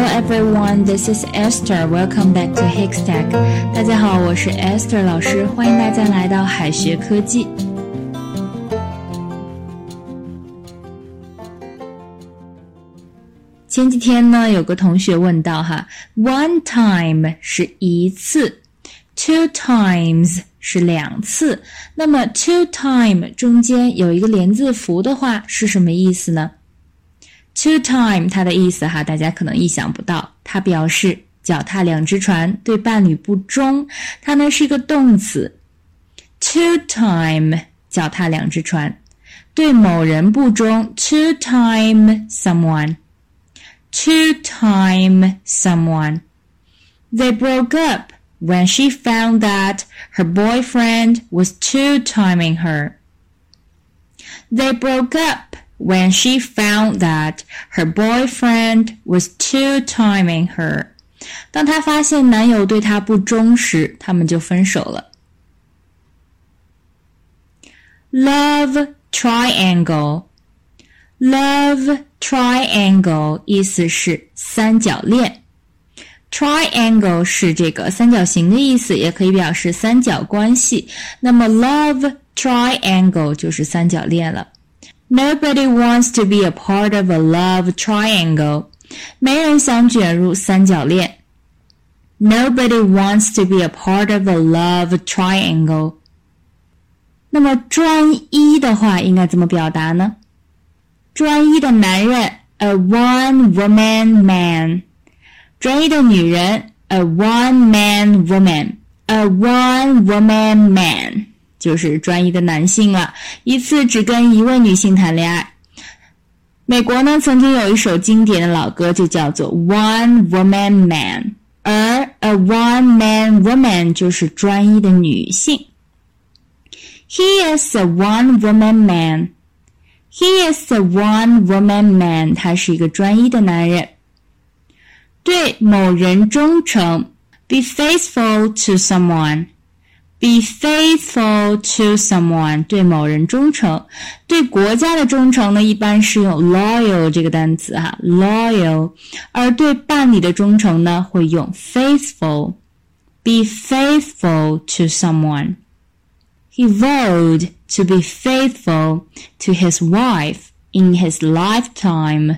Hello everyone, this is Esther. Welcome back to Hikstack. 大家好，我是 Esther 老师，欢迎大家来到海学科技。前几天呢，有个同学问到哈，one time 是一次，two times 是两次。那么 two time 中间有一个连字符的话，是什么意思呢 Two time，它的意思哈，大家可能意想不到。它表示脚踏两只船，对伴侣不忠。它呢是一个动词。Two time，脚踏两只船，对某人不忠。Two time someone。Two time someone。They broke up when she found that her boyfriend was two timing her. They broke up when she found that her boyfriend was two-timing her。当她发现男友对她不忠时，他们就分手了。Love triangle。Love triangle 意思是三角恋，triangle 是这个三角形的意思，也可以表示三角关系。那么 love triangle 就是三角恋了。 Nobody wants to be a part of a love triangle. 没人想卷入三角恋。Nobody wants to be a part of a love triangle. 那么专一的话应该怎么表达呢？专一的男人，a one-woman man；专一的女人，a one-man woman；a one-woman man。 就是专一的男性了，一次只跟一位女性谈恋爱。美国呢，曾经有一首经典的老歌，就叫做《One Woman Man》，而 A One Man Woman 就是专一的女性。He is a one woman man. He is a one woman man. 他是一个专一的男人，对某人忠诚，be faithful to someone。Be faithful to someone，对某人忠诚，对国家的忠诚呢，一般是用 loyal 这个单词哈，loyal，而对伴侣的忠诚呢，会用 faithful。Be faithful to someone. He vowed to be faithful to his wife in his lifetime.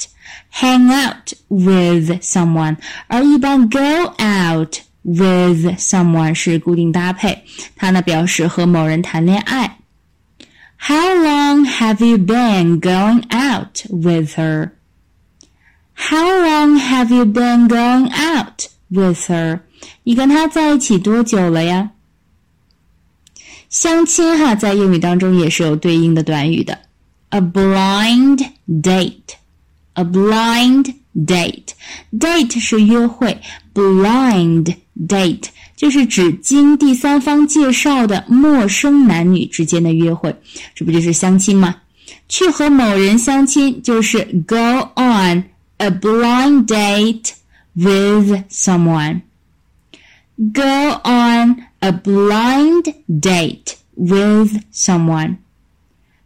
out，hang out with someone，而一般 go out。with someone 是固定搭配，它呢表示和某人谈恋爱。How long have you been going out with her? How long have you been going out with her? 你跟她在一起多久了呀？相亲哈，在英语当中也是有对应的短语的，a blind date。 A blind date, date 是约会，blind date 就是指经第三方介绍的陌生男女之间的约会，这不就是相亲吗？去和某人相亲就是 go on a blind date with someone. Go on a blind date with someone.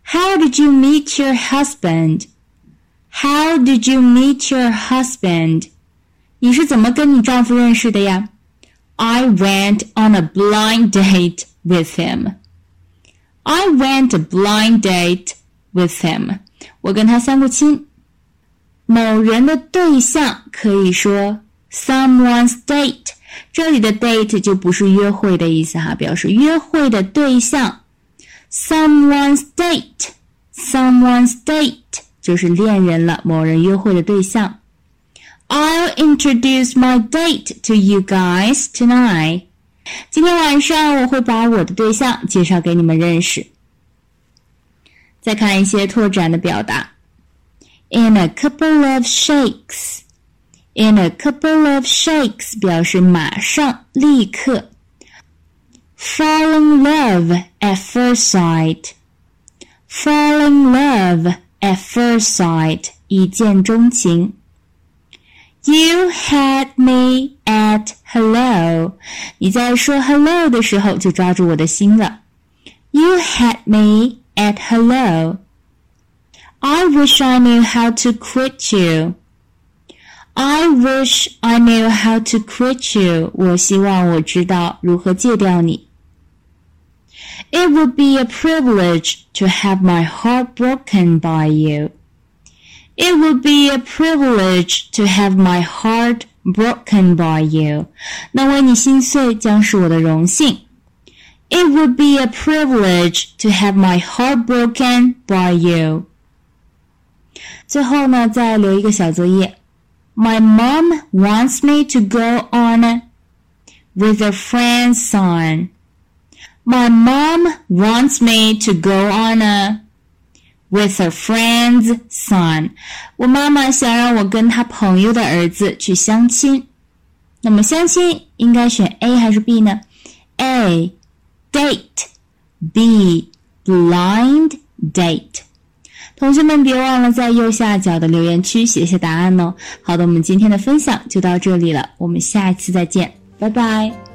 How did you meet your husband? How did you meet your husband? 你是怎么跟你丈夫认识的呀？I went on a blind date with him. I went a blind date with him. 我跟他相过亲。某人的对象可以说 someone's date。这里的 date 就不是约会的意思哈，表示约会的对象。Someone's date. Someone's date. 就是恋人了，某人约会的对象。I'll introduce my date to you guys tonight。今天晚上我会把我的对象介绍给你们认识。再看一些拓展的表达。In a couple of shakes。 In a couple of shakes 表示马上、立刻。Fall in love at first sight. Fall in love at first sight. 一见钟情。You had me at hello. 你在说 hello 的时候就抓住我的心了。You had me at hello. I wish I knew how to quit you. I wish I knew how to quit you. 我希望我知道如何戒掉你。It would be a privilege to have my heart broken by you. It would be a privilege to have my heart broken by you. 能为你心碎将是我的荣幸。it would be a privilege to have my heart broken by you. 最后呢，再留一个小作业。My mom wants me to go on with a friend's son. My mom wants me to go on a with a friend's son. 我妈妈想让我跟她朋友的儿子去相亲。那么相亲应该选 A 还是 B 呢？A date B blind date。同学们别忘了在右下角的留言区写下答案哦。好的，我们今天的分享就到这里了，我们下一次再见，拜拜。